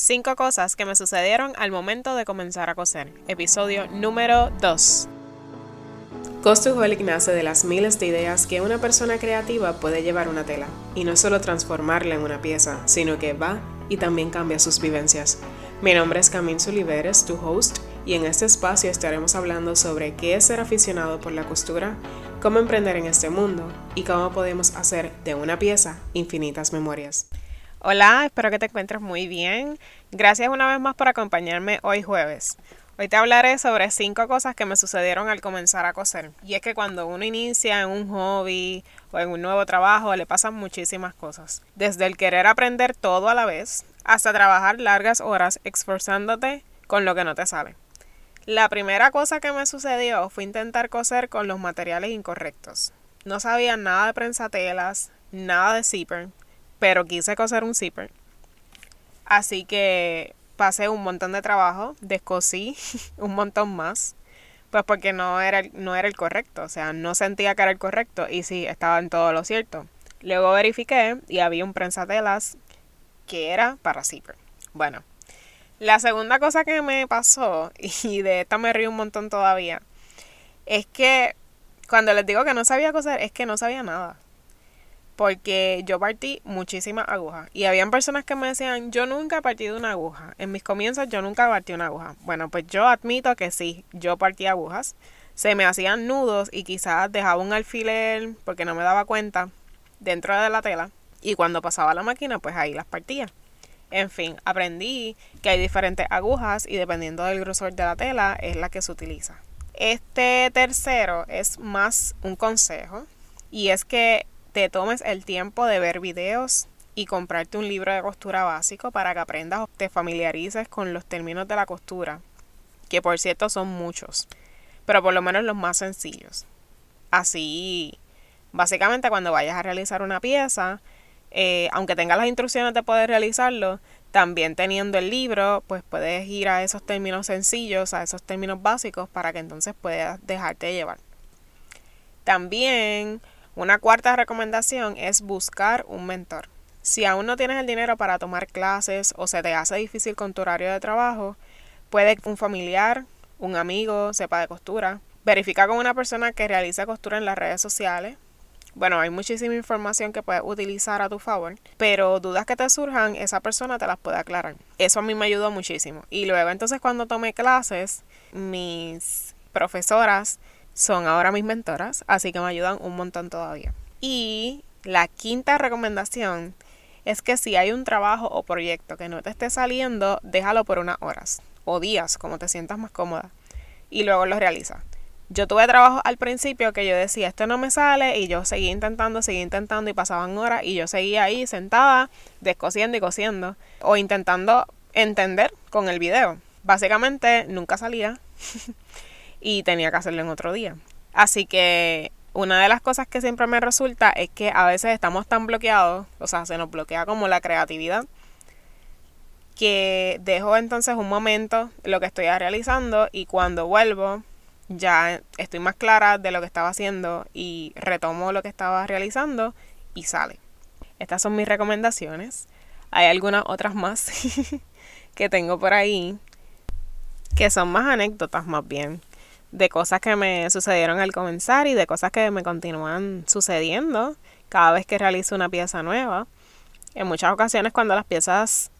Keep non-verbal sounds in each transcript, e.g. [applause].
Cinco cosas que me sucedieron al momento de comenzar a coser. Episodio número 2. Costuholic nace de las miles de ideas que una persona creativa puede llevar una tela, y no solo transformarla en una pieza, sino que va y también cambia sus vivencias. Mi nombre es Camille Suliveres, tu host, y en este espacio estaremos hablando sobre qué es ser aficionado por la costura, cómo emprender en este mundo y cómo podemos hacer de una pieza infinitas memorias. Hola, espero que te encuentres muy bien. Gracias una vez más por acompañarme hoy jueves. Hoy te hablaré sobre cinco cosas que me sucedieron al comenzar a coser. Y es que cuando uno inicia en un hobby o en un nuevo trabajo le pasan muchísimas cosas. Desde el querer aprender todo a la vez hasta trabajar largas horas esforzándote con lo que no te sale. La primera cosa que me sucedió fue intentar coser con los materiales incorrectos. No sabía nada de prensatelas, nada de zipper, pero quise coser un zipper. Así que pasé un montón de trabajo, descosí [laughs] un montón más, pues porque no era, no era el correcto, o sea, no sentía que era el correcto y sí, estaba en todo lo cierto. Luego verifiqué y había un prensatelas que era para zipper. Bueno, la segunda cosa que me pasó, [laughs] y de esta me río un montón todavía, es que cuando les digo que no sabía coser, es que no sabía nada porque yo partí muchísimas agujas y habían personas que me decían, yo nunca he partido una aguja, en mis comienzos yo nunca partí una aguja. Bueno, pues yo admito que sí, yo partí agujas, se me hacían nudos y quizás dejaba un alfiler porque no me daba cuenta dentro de la tela y cuando pasaba la máquina pues ahí las partía. En fin, aprendí que hay diferentes agujas y dependiendo del grosor de la tela es la que se utiliza. Este tercero es más un consejo y es que te tomes el tiempo de ver videos y comprarte un libro de costura básico para que aprendas o te familiarices con los términos de la costura, que por cierto son muchos, pero por lo menos los más sencillos. Así, básicamente cuando vayas a realizar una pieza, eh, aunque tengas las instrucciones de poder realizarlo, también teniendo el libro, pues puedes ir a esos términos sencillos, a esos términos básicos, para que entonces puedas dejarte llevar. También una cuarta recomendación es buscar un mentor. Si aún no tienes el dinero para tomar clases o se te hace difícil con tu horario de trabajo, puede un familiar, un amigo, sepa de costura. Verifica con una persona que realice costura en las redes sociales. Bueno, hay muchísima información que puedes utilizar a tu favor, pero dudas que te surjan, esa persona te las puede aclarar. Eso a mí me ayudó muchísimo. Y luego entonces cuando tomé clases, mis profesoras son ahora mis mentoras, así que me ayudan un montón todavía. Y la quinta recomendación es que si hay un trabajo o proyecto que no te esté saliendo, déjalo por unas horas o días, como te sientas más cómoda, y luego lo realiza. Yo tuve trabajo al principio que yo decía, esto no me sale, y yo seguía intentando, seguía intentando, y pasaban horas, y yo seguía ahí sentada, descosiendo y cosiendo, o intentando entender con el video. Básicamente nunca salía. [laughs] y tenía que hacerlo en otro día. Así que una de las cosas que siempre me resulta es que a veces estamos tan bloqueados, o sea, se nos bloquea como la creatividad, que dejo entonces un momento lo que estoy realizando y cuando vuelvo ya estoy más clara de lo que estaba haciendo y retomo lo que estaba realizando y sale. Estas son mis recomendaciones. Hay algunas otras más [laughs] que tengo por ahí que son más anécdotas más bien de cosas que me sucedieron al comenzar y de cosas que me continúan sucediendo cada vez que realizo una pieza nueva. En muchas ocasiones cuando las piezas,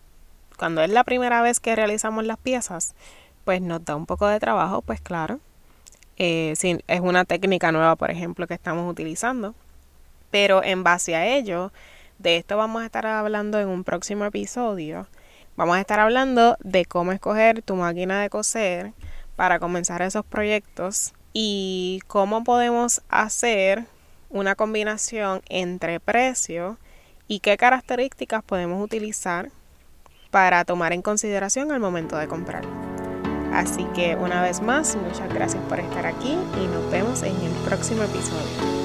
cuando es la primera vez que realizamos las piezas, pues nos da un poco de trabajo, pues claro. Eh, si es una técnica nueva, por ejemplo, que estamos utilizando. Pero en base a ello, de esto vamos a estar hablando en un próximo episodio. Vamos a estar hablando de cómo escoger tu máquina de coser, para comenzar esos proyectos y cómo podemos hacer una combinación entre precio y qué características podemos utilizar para tomar en consideración al momento de comprar. Así que una vez más, muchas gracias por estar aquí y nos vemos en el próximo episodio.